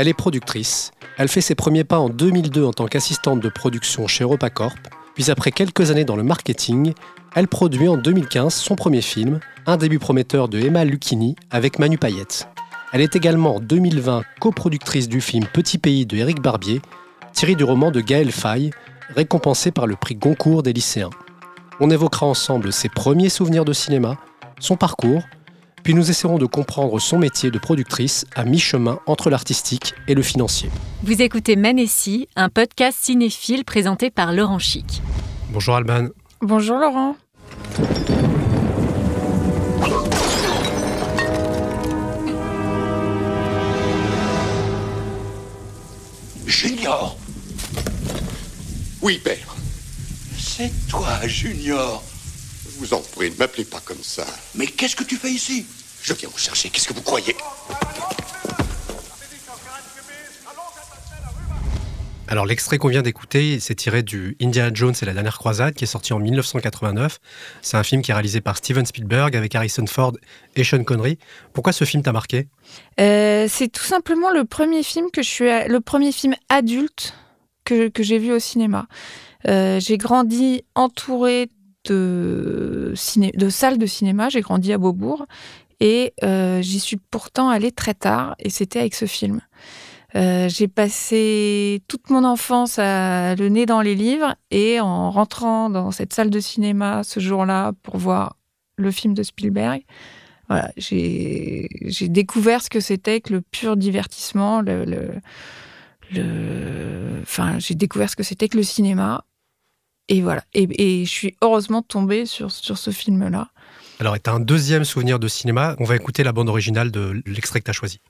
Elle est productrice. Elle fait ses premiers pas en 2002 en tant qu'assistante de production chez EuropaCorp. Puis après quelques années dans le marketing, elle produit en 2015 son premier film, un début prometteur de Emma Lucchini avec Manu Payette. Elle est également en 2020 coproductrice du film Petit Pays de Éric Barbier, tiré du roman de Gaël Faye, récompensé par le prix Goncourt des lycéens. On évoquera ensemble ses premiers souvenirs de cinéma, son parcours, puis nous essaierons de comprendre son métier de productrice à mi-chemin entre l'artistique et le financier. Vous écoutez Manessi, un podcast cinéphile présenté par Laurent Chic. Bonjour Alban. Bonjour Laurent. Junior Oui, père. C'est toi, Junior vous en prie, ne m'appelez pas comme ça. Mais qu'est-ce que tu fais ici? Je viens vous chercher, qu'est-ce que vous croyez? Alors l'extrait qu'on vient d'écouter, c'est tiré du Indiana Jones et la dernière croisade qui est sorti en 1989. C'est un film qui est réalisé par Steven Spielberg avec Harrison Ford et Sean Connery. Pourquoi ce film t'a marqué? Euh, c'est tout simplement le premier film que je suis, le premier film adulte que, que j'ai vu au cinéma. Euh, j'ai grandi entourée de, de salles de cinéma. J'ai grandi à Beaubourg et euh, j'y suis pourtant allée très tard et c'était avec ce film. Euh, j'ai passé toute mon enfance à le nez dans les livres et en rentrant dans cette salle de cinéma ce jour-là pour voir le film de Spielberg, voilà, j'ai découvert ce que c'était que le pur divertissement, enfin, j'ai découvert ce que c'était que le cinéma. Et voilà. Et, je suis heureusement tombée sur, sur ce film-là. Alors, tu as un deuxième souvenir de cinéma. On va écouter la bande originale de l'extrait que tu as choisi.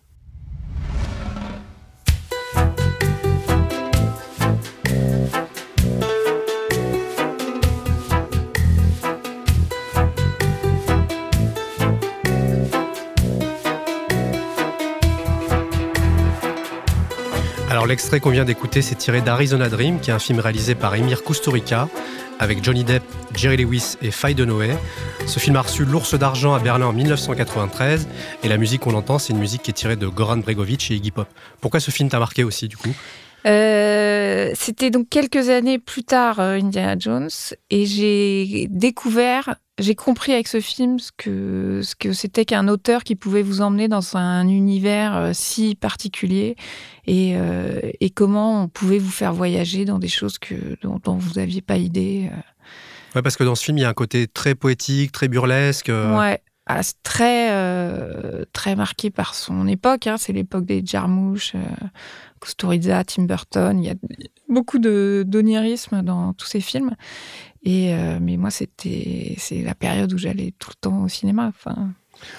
L'extrait qu'on vient d'écouter, c'est tiré d'Arizona Dream, qui est un film réalisé par Emir Kusturica, avec Johnny Depp, Jerry Lewis et Faye Dunaway. Ce film a reçu l'Ours d'Argent à Berlin en 1993, et la musique qu'on entend, c'est une musique qui est tirée de Goran Bregovic et Iggy Pop. Pourquoi ce film t'a marqué aussi, du coup? Euh, C'était donc quelques années plus tard euh, Indiana Jones et j'ai découvert, j'ai compris avec ce film ce que ce que c'était qu'un auteur qui pouvait vous emmener dans un univers euh, si particulier et, et comment on pouvait vous faire voyager dans des choses que dont, dont vous n'aviez pas idée. Ouais, parce que dans ce film, il y a un côté très poétique, très burlesque. Ouais. Ah, c'est très, euh, très marqué par son époque. hein. C'est l'époque des Jarmusch, euh, Kusturica, Tim Burton. Il y a beaucoup de d'onirisme dans tous ces films. Et euh, mais moi, c'était c'est la période où j'allais tout le temps au cinéma. Enfin,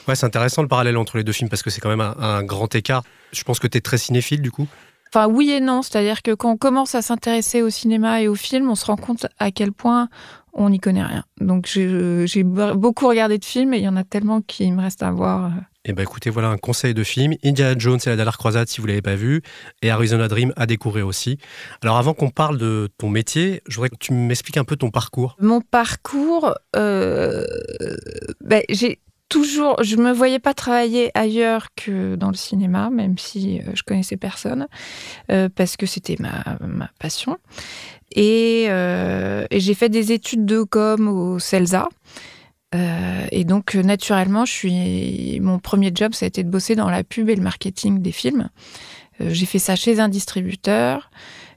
Ouais, c'est intéressant le parallèle entre les deux films, parce que c'est quand même un, un grand écart. Je pense que tu es très cinéphile, du coup. enfin, oui et non. C'est-à-dire que quand on commence à s'intéresser au cinéma et au film, on se rend compte à quel point on n'y connaît rien. Donc j'ai beaucoup regardé de films et il y en a tellement qui me restent à voir. Et ben écoutez, voilà un conseil de film. Indiana Jones et la dernière croisade, si vous l'avez pas vu, et Arizona Dream à découvrir aussi. Alors avant qu'on parle de ton métier, je voudrais que tu m'expliques un peu ton parcours. Mon parcours, euh, ben, j'ai toujours, je me voyais pas travailler ailleurs que dans le cinéma, même si euh, je connaissais personne, euh, parce que c'était ma, ma passion. Et, euh, et j'ai fait des études de com au CELSA. Euh, et donc, euh, naturellement, je suis... mon premier job, ça a été de bosser dans la pub et le marketing des films. Euh, j'ai fait ça chez un distributeur.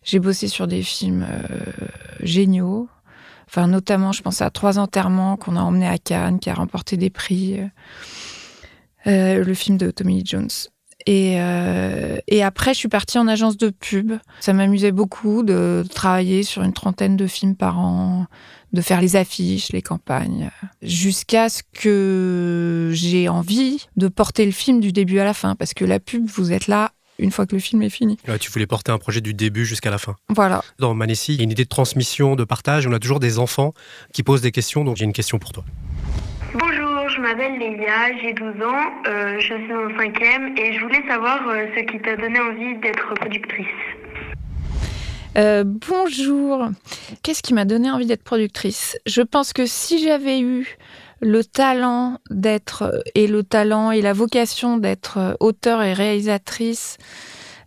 J'ai bossé sur des films géniaux. Enfin, notamment, je pense à Trois enterrements qu'on a emmené à Cannes, qui a remporté des prix. euh, euh, le film de Tommy Jones. Et, euh, et après, je suis partie en agence de pub. Ça m'amusait beaucoup de travailler sur une trentaine de films par an, de faire les affiches, les campagnes, jusqu'à ce que j'ai envie de porter le film du début à la fin. Parce que la pub, vous êtes là une fois que le film est fini. Ouais, tu voulais porter un projet du début jusqu'à la fin. Voilà. Dans Manessi, il y a une idée de transmission, de partage. On a toujours des enfants qui posent des questions, donc j'ai une question pour toi. Bonjour, je m'appelle Lélia, j'ai 12 ans, euh, je suis en cinquième et je voulais savoir euh, ce qui t'a donné envie d'être productrice. Euh, bonjour. Qu'est-ce qui m'a donné envie d'être productrice? Je pense que si j'avais eu le talent d'être et le talent et la vocation d'être auteur et réalisatrice,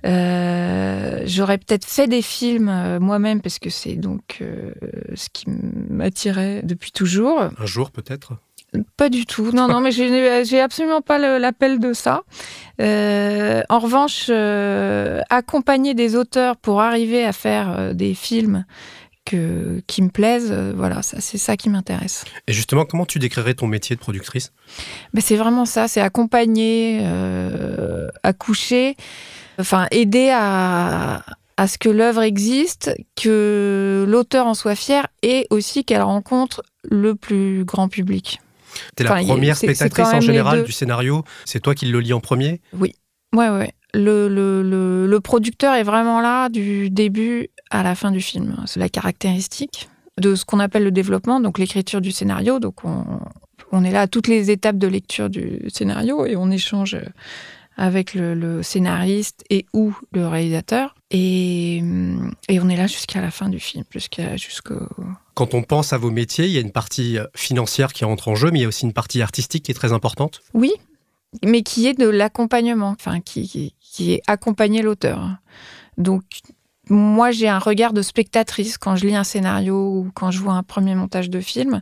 euh, j'aurais peut-être fait des films euh, moi-même parce que c'est donc euh, ce qui m'attirait depuis toujours. Un jour peut-être? Pas du tout. Non, non, mais j'ai absolument pas l'appel de ça. Euh, en revanche, euh, accompagner des auteurs pour arriver à faire euh, des films que, qui me plaisent, euh, voilà, ça, c'est ça qui m'intéresse. Et justement, comment tu décrirais ton métier de productrice? Ben, c'est vraiment ça, c'est accompagner, euh, accoucher, enfin aider à, à ce que l'œuvre existe, que l'auteur en soit fier et aussi qu'elle rencontre le plus grand public. T'es la Enfin, première spectatrice en général du scénario. C'est toi qui le lis en premier? Ouais, ouais. Le, le, le, le producteur est vraiment là du début à la fin du film. C'est la caractéristique de ce qu'on appelle le développement, donc l'écriture du scénario. Donc on, on est là à toutes les étapes de lecture du scénario et on échange avec le, scénariste et ou le réalisateur. Et, et on est là jusqu'à la fin du film, jusqu'à jusqu'au Quand on pense à vos métiers, il y a une partie euh, financière qui entre en jeu, mais il y a aussi une partie artistique qui est très importante. Oui, mais qui est de l'accompagnement, enfin qui, qui, qui est accompagner l'auteur. Donc moi j'ai un regard de spectatrice quand je lis un scénario ou quand je vois un premier montage de film.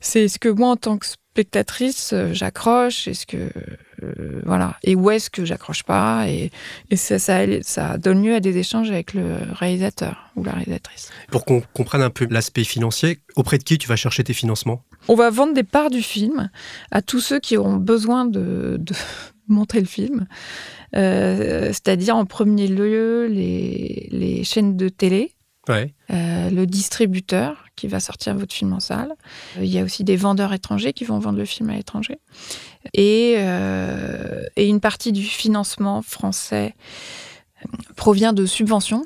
C'est est-ce que moi en tant que spectatrice euh, j'accroche, est-ce que euh, voilà, et où est-ce que j'accroche pas, et, et ça, ça, ça donne lieu à des échanges avec le réalisateur ou la réalisatrice. Pour qu'on comprenne un peu l'aspect financier, auprès de qui tu vas chercher tes financements? On va vendre des parts du film à tous ceux qui auront besoin de, de montrer le film. Euh, C'est-à-dire en premier lieu les, les chaînes de télé, Ouais. euh, le distributeur qui va sortir votre film en salle. Euh, Il y a aussi des vendeurs étrangers qui vont vendre le film à l'étranger. Et, euh, et une partie du financement français provient de subventions.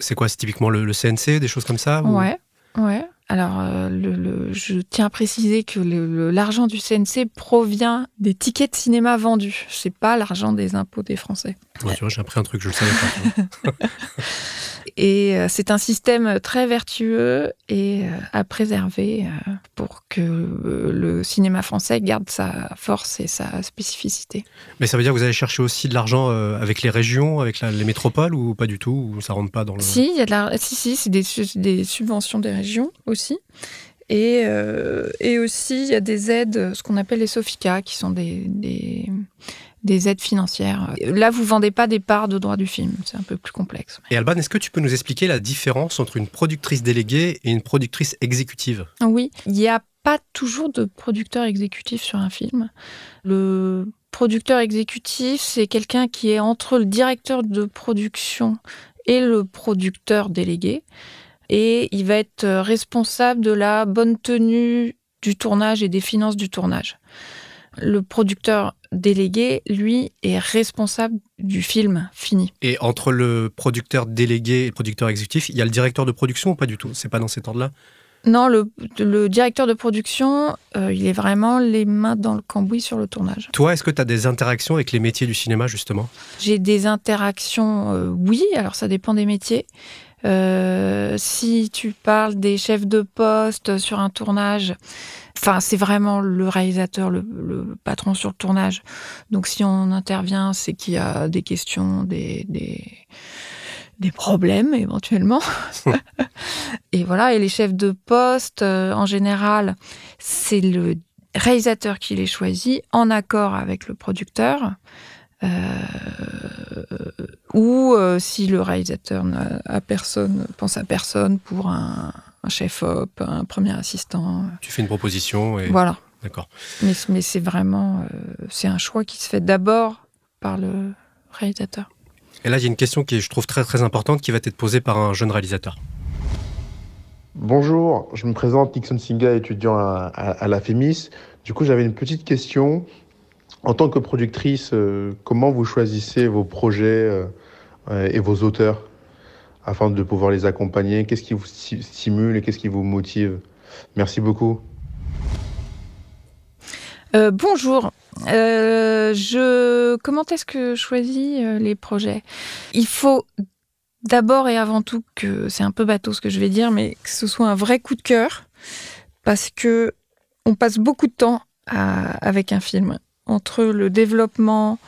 C'est quoi? C'est typiquement le, le CNC, des choses comme ça ou- Ouais, ouais. Alors, euh, je tiens à préciser que l'argent du CNC provient des tickets de cinéma vendus. C'est pas l'argent des impôts des Français. Ouais, j'ai appris un truc, je le savais pas. Et euh, c'est un système très vertueux et euh, à préserver euh, pour que le cinéma français garde sa force et sa spécificité. mais ça veut dire que vous allez chercher aussi de l'argent avec les régions, avec la- les métropoles, ou pas du tout Ou ça rentre pas dans le... Si, y a de la... si, si, c'est des, su- des subventions des régions aussi. Et, euh, et aussi, il y a des aides, ce qu'on appelle les SOFICA, qui sont des, des, des aides financières. Là, vous vendez pas des parts de droit du film, c'est un peu plus complexe. Et Alban, est-ce que tu peux nous expliquer la différence entre une productrice déléguée et une productrice exécutive? Oui, il n'y a pas toujours de producteur exécutif sur un film. Le producteur exécutif, c'est quelqu'un qui est entre le directeur de production et le producteur délégué. Et il va être euh, responsable de la bonne tenue du tournage et des finances du tournage. Le producteur délégué, lui, est responsable du film fini. Et entre le producteur délégué et le producteur exécutif, il y a le directeur de production ou pas du tout? C'est pas dans cet ordre-là? Non, le, le directeur de production, euh, il est vraiment les mains dans le cambouis sur le tournage. Toi, est-ce que tu as des interactions avec les métiers du cinéma, justement? J'ai des interactions, euh, oui, alors ça dépend des métiers. Euh, si tu parles des chefs de poste sur un tournage, enfin c'est vraiment le réalisateur, le, patron sur le tournage. Donc si on intervient, c'est qu'il y a des questions, des, des, des problèmes éventuellement. et voilà, et les chefs de poste, euh, en général, c'est le réalisateur qui les choisit en accord avec le producteur. Euh, ou euh, si le réalisateur n'a à personne, pense à personne pour un, un chef-op, un premier assistant. Tu fais une proposition et... Voilà. D'accord. Mais, mais c'est vraiment euh, c'est un choix qui se fait d'abord par le réalisateur. Et là, il y a une question qui est, je trouve, très très importante qui va être posée par un jeune réalisateur. Bonjour, je me présente Nixon Singa, étudiant à, à- à la FEMIS. Du coup, j'avais une petite question. En tant que productrice, euh, comment vous choisissez vos projets euh, et vos auteurs afin de pouvoir les accompagner? Qu'est-ce qui vous stimule et qu'est-ce qui vous motive? Merci beaucoup. Euh, bonjour. je... Comment est-ce que je choisis les projets? Il faut d'abord et avant tout que c'est un peu bateau ce que je vais dire, mais que ce soit un vrai coup de cœur, parce que on passe beaucoup de temps avec un film entre le développement,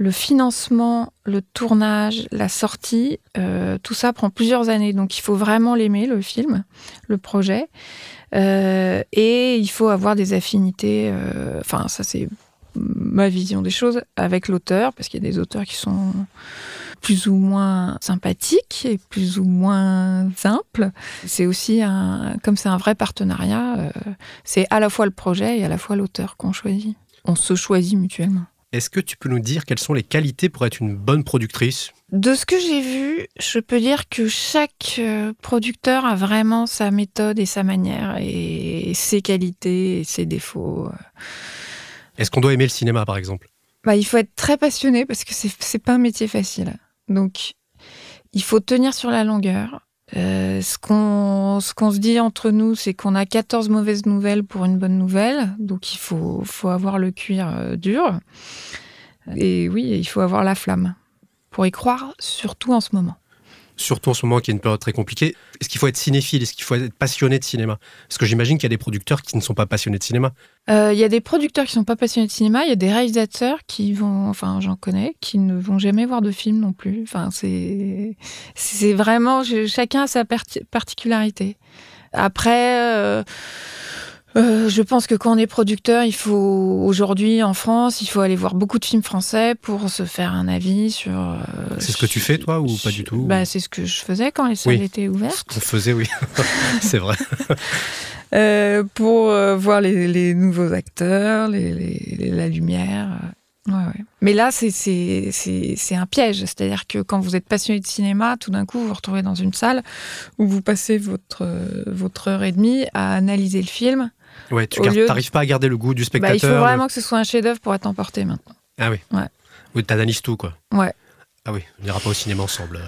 le financement, le tournage, la sortie, euh, tout ça prend plusieurs années. Donc il faut vraiment l'aimer, le film, le projet. Euh, et il faut avoir des affinités, euh, enfin ça c'est ma vision des choses, avec l'auteur, parce qu'il y a des auteurs qui sont plus ou moins sympathiques et plus ou moins simples. C'est aussi un, comme c'est un vrai partenariat, c'est à la fois le projet et à la fois l'auteur qu'on choisit on se choisit mutuellement. Est-ce que tu peux nous dire quelles sont les qualités pour être une bonne productrice? De ce que j'ai vu, je peux dire que chaque euh, producteur a vraiment sa méthode et sa manière, et ses qualités et ses défauts. Est-ce qu'on doit aimer le cinéma, par exemple? Bah, Il faut être très passionné parce que c'est pas un métier facile. Donc, il faut tenir sur la longueur. Euh, ce qu'on se dit entre nous, c'est qu'on a 14 mauvaises nouvelles pour une bonne nouvelle. Donc il faut, faut avoir le cuir euh, dur. Et oui, il faut avoir la flamme pour y croire, surtout en ce moment surtout en ce moment qui est une période très compliquée. Est-ce qu'il faut être cinéphile Est-ce qu'il faut être passionné de cinéma? Parce que j'imagine qu'il y a des producteurs qui ne sont pas passionnés de cinéma. Euh, il y a des producteurs qui ne sont pas passionnés de cinéma, il y a des réalisateurs qui vont, enfin j'en connais, qui ne vont jamais voir de film non plus. Enfin c'est, c'est vraiment, chacun a sa particularité. Après... Euh, euh, je pense que quand on est producteur, il faut aujourd'hui en France, il faut aller voir beaucoup de films français pour se faire un avis sur. Euh, c'est ce que tu fais toi ou pas du tout bah, c'est ce que je faisais quand les salles étaient ouvertes. Ce qu'on faisait, oui, c'est vrai. Euh, pour voir les, nouveaux acteurs, les, la lumière. Ouais, ouais. Mais là, c'est un piège. C'est-à-dire que quand vous êtes passionné de cinéma, tout d'un coup, vous vous retrouvez dans une salle où vous passez votre, votre heure et demie à analyser le film Ouais, tu n'arrives pas à garder le goût du spectateur. Bah, il faut vraiment que ce soit un chef-d'œuvre pour être emporté maintenant. Ah oui. Ouais. Oui, analyses tout, quoi. Ouais. Ah oui, on n'ira pas au cinéma ensemble.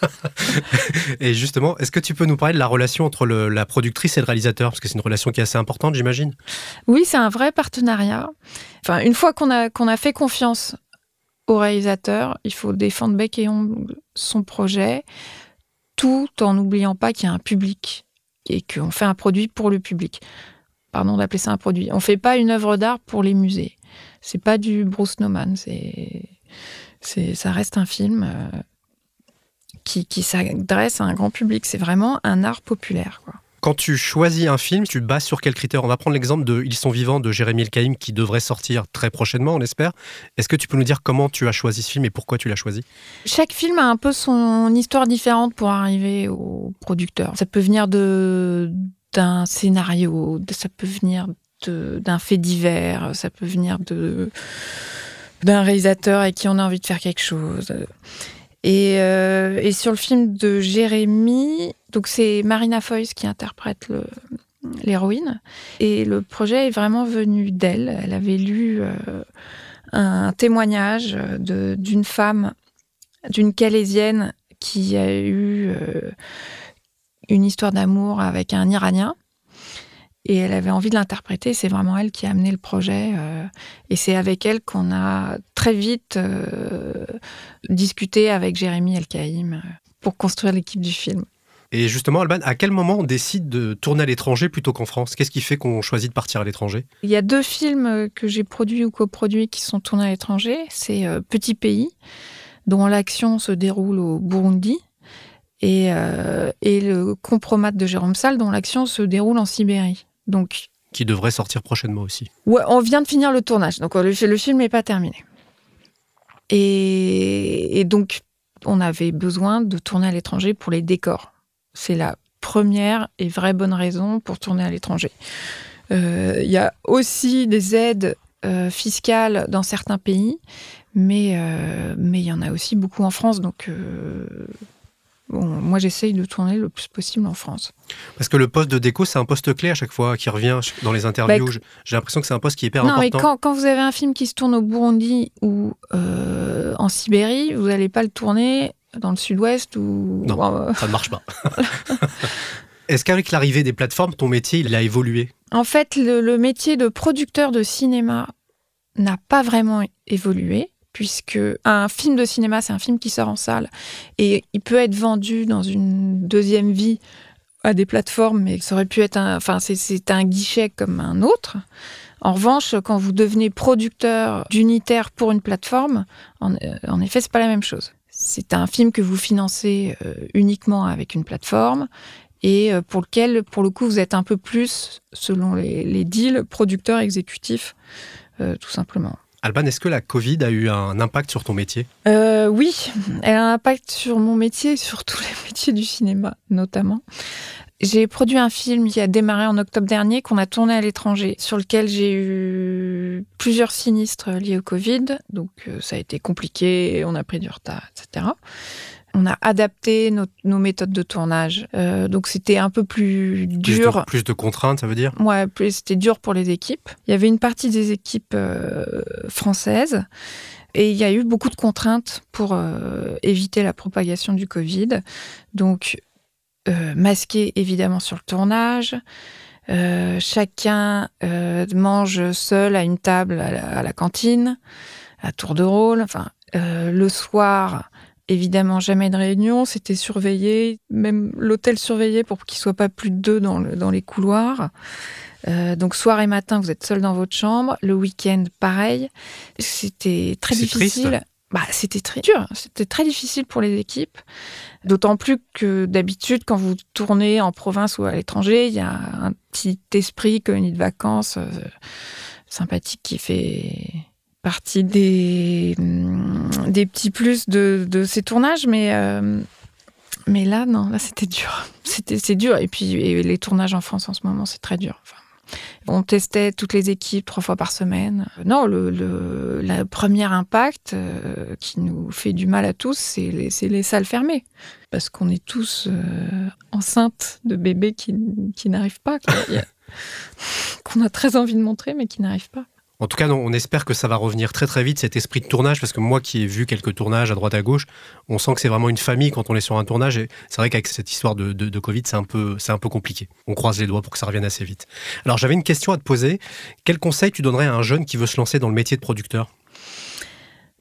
et justement, est-ce que tu peux nous parler de la relation entre la productrice et le réalisateur? Parce que c'est une relation qui est assez importante, j'imagine. Oui, c'est un vrai partenariat. Enfin, une fois qu'on a, qu'on a fait confiance au réalisateur, il faut défendre bec et ongle son projet, tout en n'oubliant pas qu'il y a un public et qu'on fait un produit pour le public. Pardon d'appeler ça un produit. On fait pas une œuvre d'art pour les musées. C'est pas du Bruce Nauman. Ça reste un film euh, qui, qui s'adresse à un grand public. C'est vraiment un art populaire. Quoi. Quand tu choisis un film, tu bases sur quels critères? On va prendre l'exemple de Ils sont vivants de Jérémy Elkaïm qui devrait sortir très prochainement, on espère. Est-ce que tu peux nous dire comment tu as choisi ce film et pourquoi tu l'as choisi? Chaque film a un peu son histoire différente pour arriver au producteur. Ça peut venir d'un scénario, ça peut venir d'un fait divers, ça peut venir d'un réalisateur avec qui on a envie de faire quelque chose. Euh, et, sur le film de Jérémy, donc c'est Marina Foïs qui interprète l'héroïne. Et le projet est vraiment venu d'elle. Elle avait lu euh, un témoignage d'une femme, d'une Calaisienne qui a eu euh, une histoire d'amour avec un Iranien et elle avait envie de l'interpréter. C'est vraiment elle qui a amené le projet. Euh, et c'est avec elle qu'on a très vite euh, discuté avec Jérémy Elkaïm euh, pour construire l'équipe du film. Et justement, Alban, à quel moment on décide de tourner à l'étranger plutôt qu'en France? Qu'est-ce qui fait qu'on choisit de partir à l'étranger? Il y a deux films que j'ai produits ou coproduits qui sont tournés à l'étranger. C'est Petit Pays, dont l'action se déroule au Burundi, et, et le Compromat de Jérôme Salle, dont l'action se déroule en Sibérie. Donc, qui devrait sortir prochainement aussi. Ouais, on vient de finir le tournage, donc le, film n'est pas terminé. Et, donc, on avait besoin de tourner à l'étranger pour les décors. C'est la première et vraie bonne raison pour tourner à l'étranger. Euh, il y a aussi des aides euh, fiscales dans certains pays, mais euh, mais il y en a aussi beaucoup en France, donc Bon, moi, j'essaye de tourner le plus possible en France. Parce que le poste de déco, c'est un poste clé à chaque fois qui revient dans les interviews. Bah, J'ai l'impression que c'est un poste qui est hyper non, important. mais quand, quand vous avez un film qui se tourne au Burundi ou euh, en Sibérie, vous n'allez pas le tourner dans le sud-ouest ou. Non, euh, ça ne marche pas. Est-ce qu'avec l'arrivée des plateformes, ton métier, il a évolué? En fait, le, le métier de producteur de cinéma n'a pas vraiment évolué puisque un film de cinéma, c'est un film qui sort en salle et il peut être vendu dans une deuxième vie à des plateformes, mais ça aurait pu être un, enfin, c'est un guichet comme un autre. En revanche, quand vous devenez producteur d'unitaire pour une plateforme, en, en effet, c'est pas la même chose. C'est un film que vous financez euh, uniquement avec une plateforme et euh, pour lequel, pour le coup, vous êtes un peu plus, selon les, deals, producteur exécutif, euh, tout simplement. Alban, est-ce que la Covid a eu un impact sur ton métier? Euh, Oui, elle a un impact sur mon métier, sur tous les métiers du cinéma notamment. J'ai produit un film qui a démarré en octobre dernier, qu'on a tourné à l'étranger, sur lequel j'ai eu plusieurs sinistres liés au Covid. Donc euh, ça a été compliqué, on a pris du retard, etc. On a adapté nos, nos méthodes de tournage. Euh, donc c'était un peu plus dur. Plus de, plus de contraintes, ça veut dire? Ouais, c'était dur pour les équipes. Il y avait une partie des équipes euh, françaises et il y a eu beaucoup de contraintes pour euh, éviter la propagation du Covid. Donc, masqué évidemment sur le tournage. Euh, chacun mange seul à une table à la, à la, cantine, à tour de rôle. Enfin, le soir, évidemment, jamais de réunion. C'était surveillé, même l'hôtel surveillé pour qu'il ne soit pas plus de deux dans, le, dans les couloirs. Euh, donc soir et matin, vous êtes seul dans votre chambre. Le week-end, pareil. C'était très difficile. Bah, c'était très dur. C'était très difficile pour les équipes. D'autant plus que d'habitude, quand vous tournez en province ou à l'étranger, il y a un petit esprit colonie de vacances euh, sympathique qui fait partie des, des petits plus de, de ces tournages. Mais. Euh, mais là, non, là, c'était dur. C'était, c'est dur. Et puis, les tournages en France en ce moment, c'est très dur. On testait toutes les équipes trois fois par semaine. Non, le, le la premier impact euh, qui nous fait du mal à tous, c'est les, les salles fermées. Parce qu'on est tous euh, enceintes de bébés qui, qui n'arrivent pas, qu'on a très envie de montrer, mais qui n'arrivent pas. En tout cas, on espère que ça va revenir très très vite, cet esprit de tournage, parce que moi qui ai vu quelques tournages à droite à gauche, on sent que c'est vraiment une famille quand on est sur un tournage. Et c'est vrai qu'avec cette histoire de, Covid, c'est un, peu, c'est un peu compliqué. On croise les doigts pour que ça revienne assez vite. Alors j'avais une question à te poser. Quel conseil tu donnerais à un jeune qui veut se lancer dans le métier de producteur?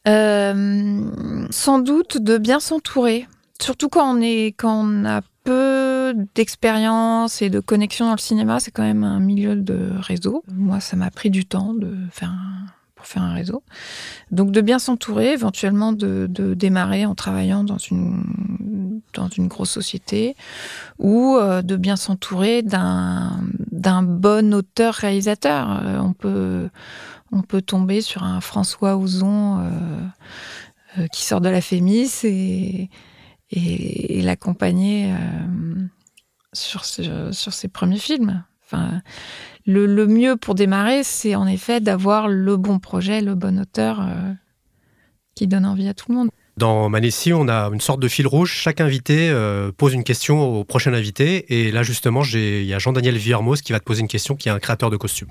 Euh, Sans doute de bien s'entourer. Surtout quand on, est, quand on a peu d'expérience et de connexion dans le cinéma, c'est quand même un milieu de réseau. Moi, ça m'a pris du temps de faire un, pour faire un réseau. Donc, de bien s'entourer, éventuellement de, démarrer en travaillant dans une, dans une grosse société ou euh, de bien s'entourer d'un, bon auteur-réalisateur. Euh, on, peut, on peut tomber sur un François Ozon euh, qui sort de la Fémis et l'accompagner sur, ce, sur ses premiers films. Enfin, le, le mieux pour démarrer, c'est en effet d'avoir le bon projet, le bon auteur euh, qui donne envie à tout le monde. Dans Manessi, on a une sorte de fil rouge. Chaque invité euh, pose une question au prochain invité. Et là, justement, il y a Jean-Daniel Villermoz qui va te poser une question, qui est un créateur de costumes.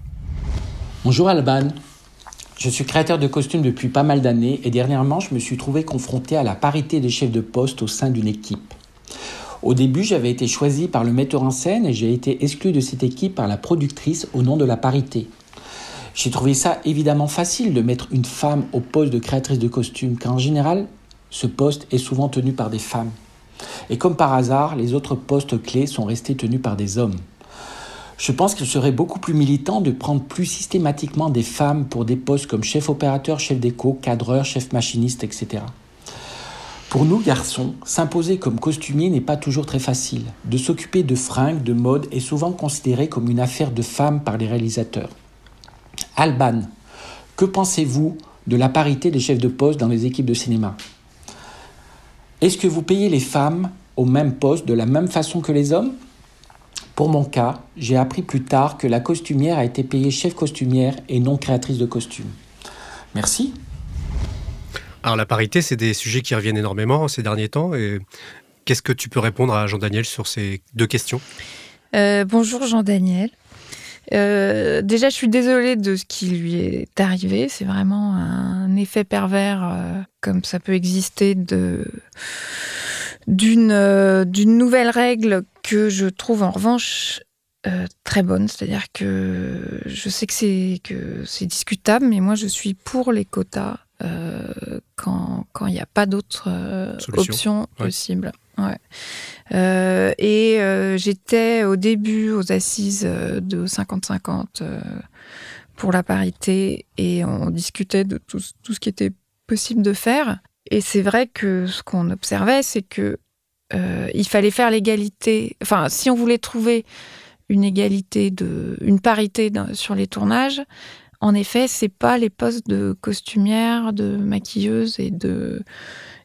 Bonjour Alban. Je suis créateur de costumes depuis pas mal d'années et dernièrement, je me suis trouvé confronté à la parité des chefs de poste au sein d'une équipe. Au début, j'avais été choisi par le metteur en scène et j'ai été exclu de cette équipe par la productrice au nom de la parité. J'ai trouvé ça évidemment facile de mettre une femme au poste de créatrice de costumes, car en général, ce poste est souvent tenu par des femmes. Et comme par hasard, les autres postes clés sont restés tenus par des hommes. Je pense qu'il serait beaucoup plus militant de prendre plus systématiquement des femmes pour des postes comme chef opérateur, chef déco, cadreur, chef machiniste, etc. Pour nous, garçons, s'imposer comme costumier n'est pas toujours très facile. De s'occuper de fringues, de mode est souvent considéré comme une affaire de femmes par les réalisateurs. Alban, que pensez-vous de la parité des chefs de poste dans les équipes de cinéma? Est-ce que vous payez les femmes au même poste de la même façon que les hommes? Pour mon cas, j'ai appris plus tard que la costumière a été payée chef costumière et non créatrice de costumes. Merci. Alors la parité, c'est des sujets qui reviennent énormément ces derniers temps. Et Qu'est-ce que tu peux répondre à Jean-Daniel sur ces deux questions? Euh, bonjour Jean-Daniel. Euh, déjà, je suis désolée de ce qui lui est arrivé. C'est vraiment un effet pervers, euh, comme ça peut exister, d'une nouvelle règle que je trouve en revanche très bonne. C'est-à-dire que je sais que c'est discutable, mais moi je suis pour les quotas euh, quand quand il n'y a pas d'autres euh, Ouais. possibles. Ouais. Euh, et euh, j'étais au début aux assises de 50-50 euh, pour la parité et on discutait de tout, ce- tout ce qui était possible de faire. Et c'est vrai que ce qu'on observait, c'est que il fallait faire l'égalité. Enfin, si on voulait trouver une égalité de, une parité sur les tournages, en effet, c'est pas les postes de costumière, de maquilleuse et de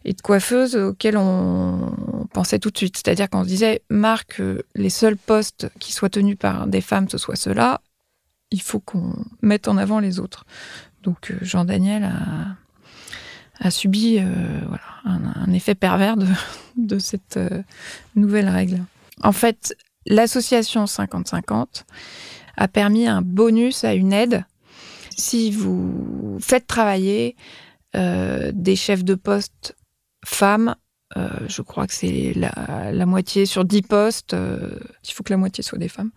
et de coiffeuse auxquels on pensait tout de suite. C'est-à-dire qu'on se disait, Marc, euh, les seuls postes qui soient tenus par des femmes, ce soit ceux-là, il faut qu'on mette en avant les autres. Donc euh, Jean-Daniel a, a subi euh, voilà, un, effet pervers de, de cette nouvelle règle. En fait, l'association 50-50 a permis un bonus à une aide si vous faites travailler euh, des chefs de poste femmes. euh, je crois que c'est la, la moitié sur 10 postes. euh, il faut que la moitié soit des femmes.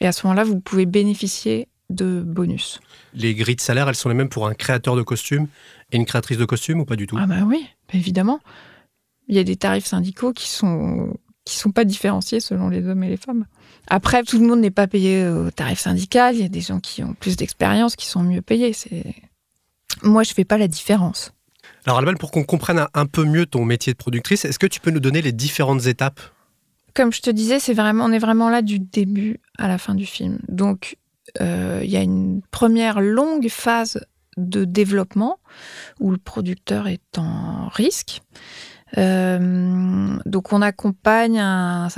Et à ce moment-là, vous pouvez bénéficier de bonus. Les grilles de salaire, elles sont les mêmes pour un créateur de costumes et une créatrice de costumes ou pas du tout? Ah bah oui, évidemment. Il y a des tarifs syndicaux qui sont qui sont pas différenciés selon les hommes et les femmes. Après, tout le monde n'est pas payé au tarif syndical. Il y a des gens qui ont plus d'expérience, qui sont mieux payés. C'est moi, je fais pas la différence. Alors Alban, pour qu'on comprenne un, peu mieux ton métier de productrice, est-ce que tu peux nous donner les différentes étapes? Comme je te disais, c'est vraiment, on est vraiment là du début à la fin du film. Donc, euh, il y a une première longue phase de développement où le producteur est en risque. Euh, donc, on accompagne un,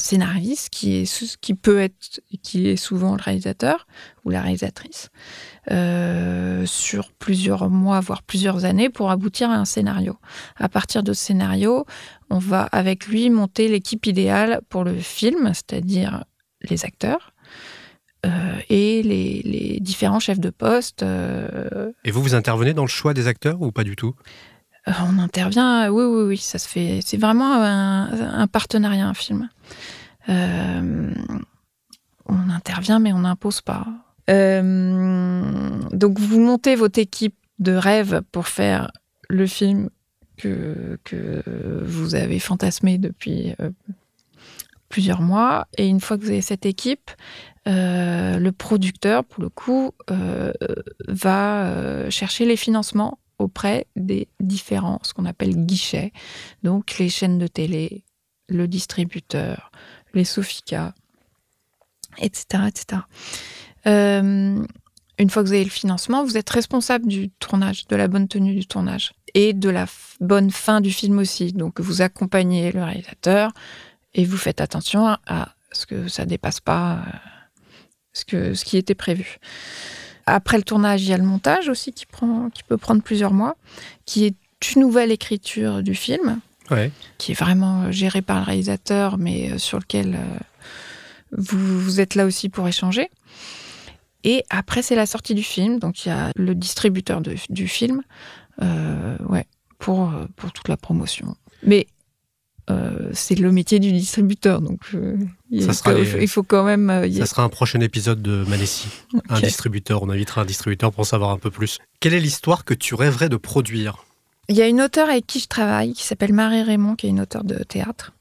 scénariste qui, est, qui peut être, qui est souvent le réalisateur ou la réalisatrice, euh, sur plusieurs mois, voire plusieurs années, pour aboutir à un scénario. À partir de ce scénario, on va avec lui monter l'équipe idéale pour le film, c'est-à-dire les acteurs euh, et les, différents chefs de poste. Et vous, vous intervenez dans le choix des acteurs ou pas du tout? On intervient, oui, oui, oui, ça se fait. C'est vraiment un, partenariat, un film. Euh, on intervient, mais on n'impose pas. Euh, donc, vous montez votre équipe de rêve pour faire le film que, vous avez fantasmé depuis euh, plusieurs mois. Et une fois que vous avez cette équipe, euh, le producteur, pour le coup, euh, va euh, chercher les financements auprès des différents, ce qu'on appelle guichets, donc les chaînes de télé, le distributeur, les Sofica, etc. etc. Euh, une fois que vous avez le financement, vous êtes responsable du tournage, de la bonne tenue du tournage et de la bonne fin du film aussi. Donc vous accompagnez le réalisateur et vous faites attention à, ce que ça dépasse pas euh, ce qui était prévu. Après le tournage, il y a le montage aussi qui, prend, qui peut prendre plusieurs mois, qui est une nouvelle écriture du film, Ouais. qui est vraiment euh, gérée par le réalisateur, mais euh, sur lequel euh, vous, vous êtes là aussi pour échanger. Et après, c'est la sortie du film, donc il y a le distributeur de- du film, euh, ouais, pour, pour toute la promotion. Mais euh, c'est le métier du distributeur, donc euh, il, Ça sera faut, les- il faut quand même. euh, Ça sera un prochain épisode de Manessi. Un distributeur, on invitera un distributeur pour en savoir un peu plus. Quelle est l'histoire que tu rêverais de produire? Il y a une auteure avec qui je travaille qui s'appelle Marie Raymond, qui est une auteure de théâtre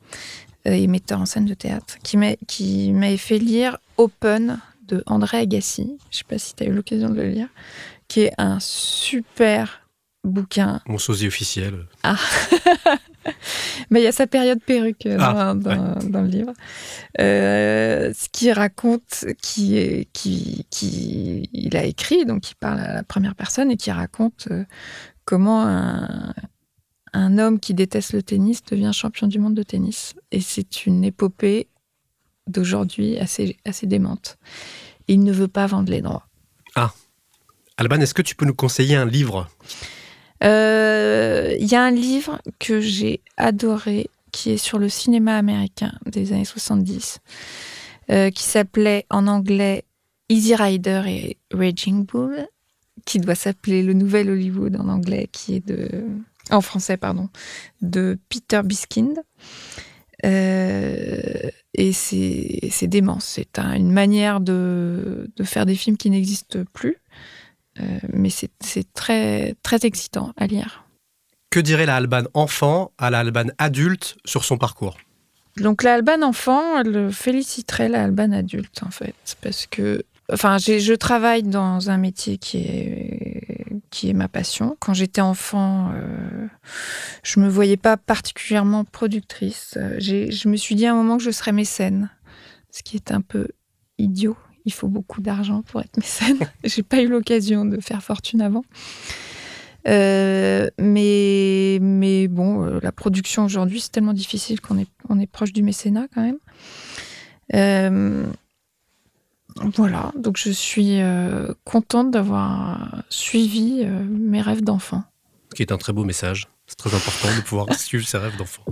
et metteur en scène de théâtre, qui m'a- qui m'avait fait lire Open de André Agassi. Je ne sais pas si tu as eu l'occasion de le lire, qui est un super bouquin. Mon sosie officiel. Ah Mais il y a sa période perruque euh, Ah, dans, le livre. Euh, ce qui raconte, qui, est, qui, qui il a écrit, donc il parle à la première personne et qui raconte euh, comment un, un homme qui déteste le tennis devient champion du monde de tennis. Et c'est une épopée d'aujourd'hui assez, assez démente. Il ne veut pas vendre les droits. Alban, est-ce que tu peux nous conseiller un livre? Il y a un livre que j'ai adoré qui est sur le cinéma américain des années 70, euh, qui s'appelait en anglais Easy Rider et Raging Bull, qui doit s'appeler Le Nouvel Hollywood en anglais, qui est de. En français, pardon, de Peter Biskind. Euh, et c'est dément. C'est une manière de, de, faire des films qui n'existent plus. Euh, mais c'est très, très excitant à lire. Que dirait la Alban enfant à la Alban adulte sur son parcours? Donc la Alban enfant, elle féliciterait la Alban adulte en fait, parce que Enfin, je travaille dans un métier qui est, qui est ma passion. Quand j'étais enfant, euh, je me voyais pas particulièrement productrice. Je me suis dit à un moment que je serais mécène, ce qui est un peu idiot. Il faut beaucoup d'argent pour être mécène. J'ai pas eu l'occasion de faire fortune avant. Euh, mais, mais bon, euh, la production aujourd'hui, c'est tellement difficile qu'on est, on est proche du mécénat quand même. Euh, voilà, donc je suis contente d'avoir suivi mes rêves d'enfant. Ce qui est un très beau message. C'est très important de pouvoir suivre ses rêves d'enfant.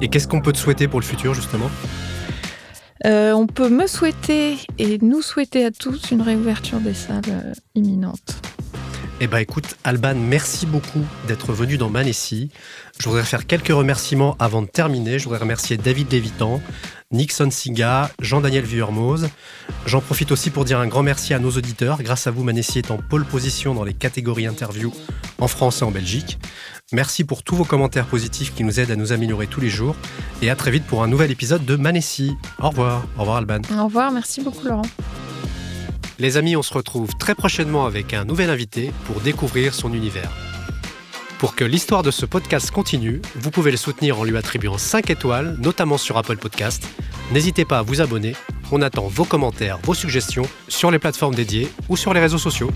Et qu'est-ce qu'on peut te souhaiter pour le futur, justement? Euh, On peut me souhaiter et nous souhaiter à tous une réouverture des salles imminente. Eh bien écoute, Alban, merci beaucoup d'être venu dans Manessi. Je voudrais faire quelques remerciements avant de terminer. Je voudrais remercier David Lévitan, Nixon Siga, Jean-Daniel Vuillermoz. J'en profite aussi pour dire un grand merci à nos auditeurs. Grâce à vous, Manessi est en pole position dans les catégories interview en France et en Belgique. Merci pour tous vos commentaires positifs qui nous aident à nous améliorer tous les jours. Et à très vite pour un nouvel épisode de Manessi. Au revoir. Au revoir, Alban. Au revoir. Merci beaucoup, Laurent. Les amis, on se retrouve très prochainement avec un nouvel invité pour découvrir son univers. Pour que l'histoire de ce podcast continue, vous pouvez le soutenir en lui attribuant 5 étoiles, notamment sur Apple Podcast. N'hésitez pas à vous abonner. On attend vos commentaires, vos suggestions sur les plateformes dédiées ou sur les réseaux sociaux.